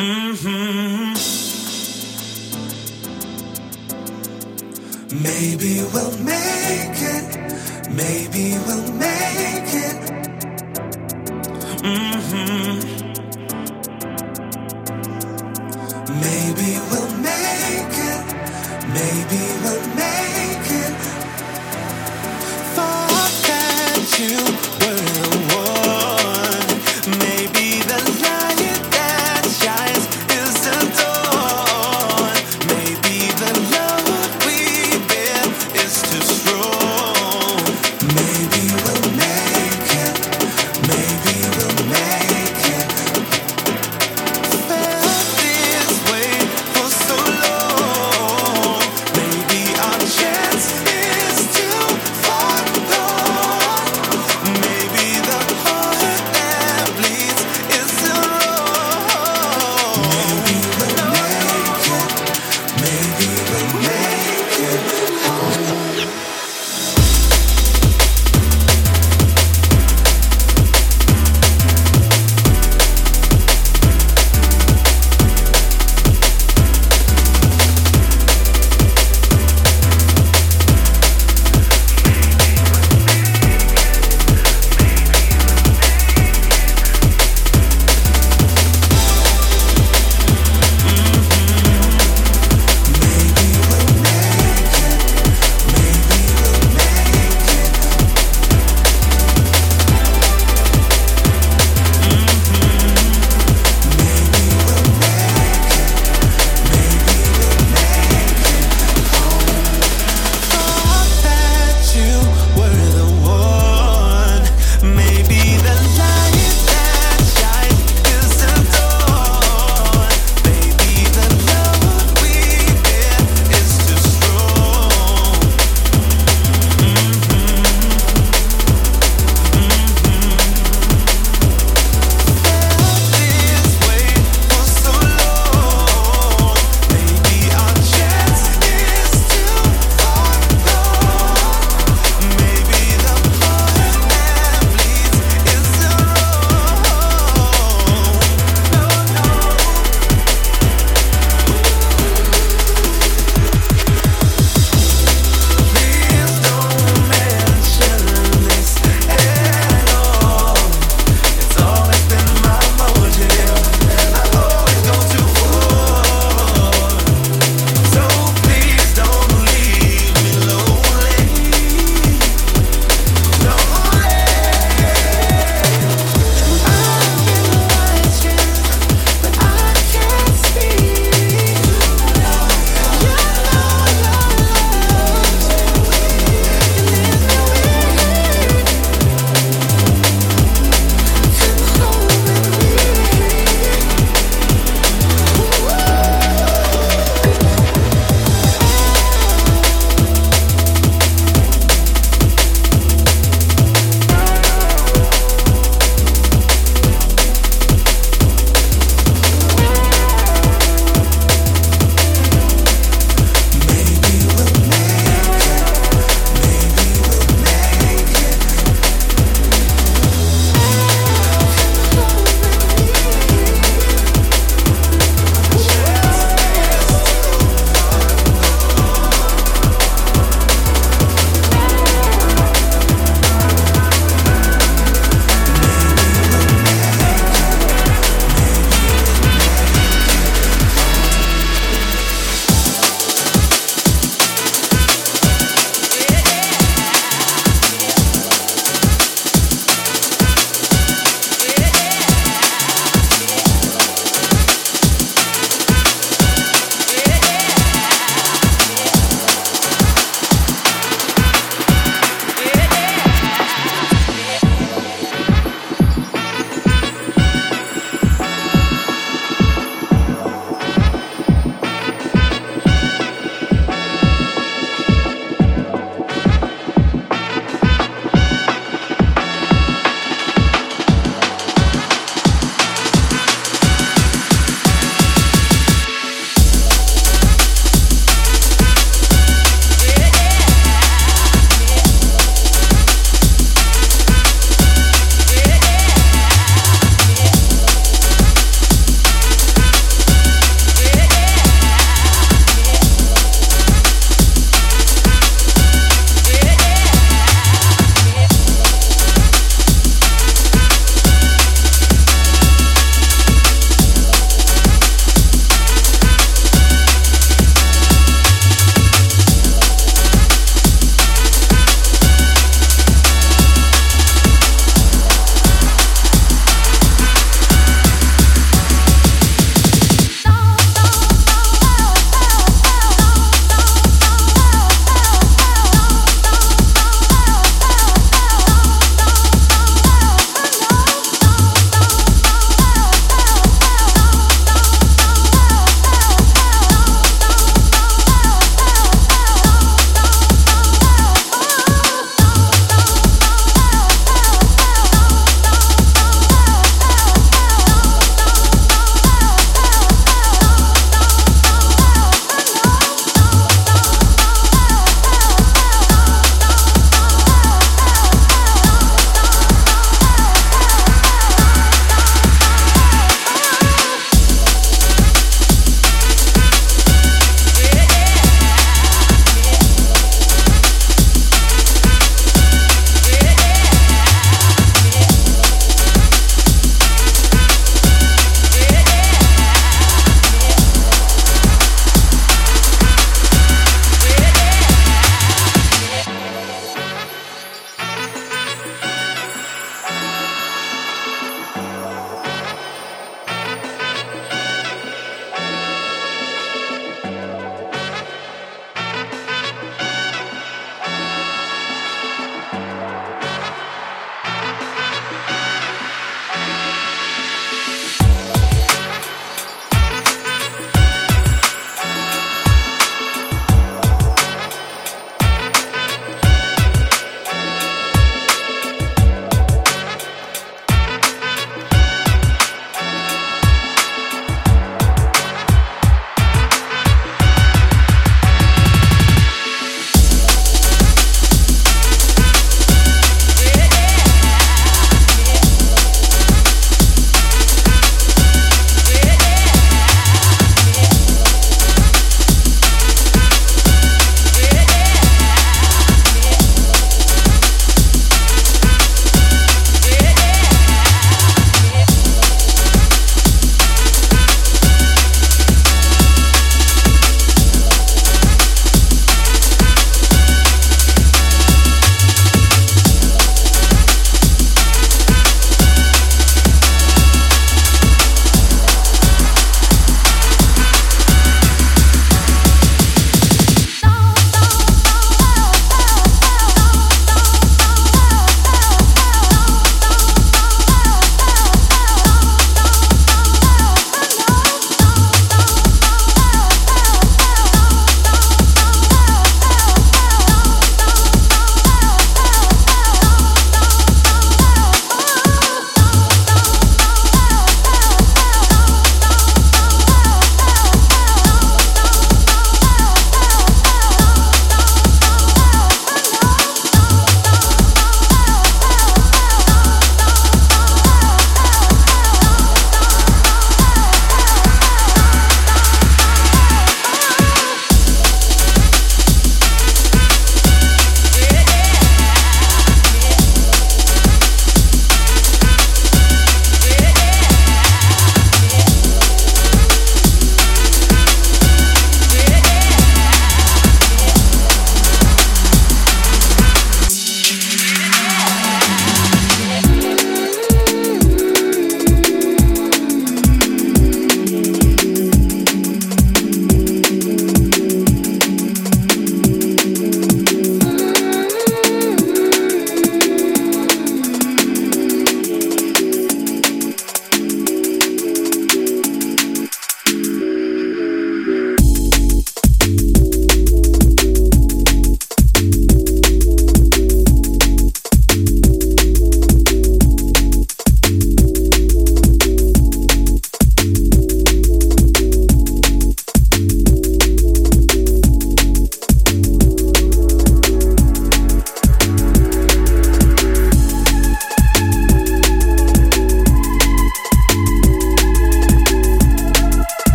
Mm-hmm. Maybe we'll make it. Maybe we'll make it. Mm-hmm. Maybe we'll make it. Maybe we'll make it.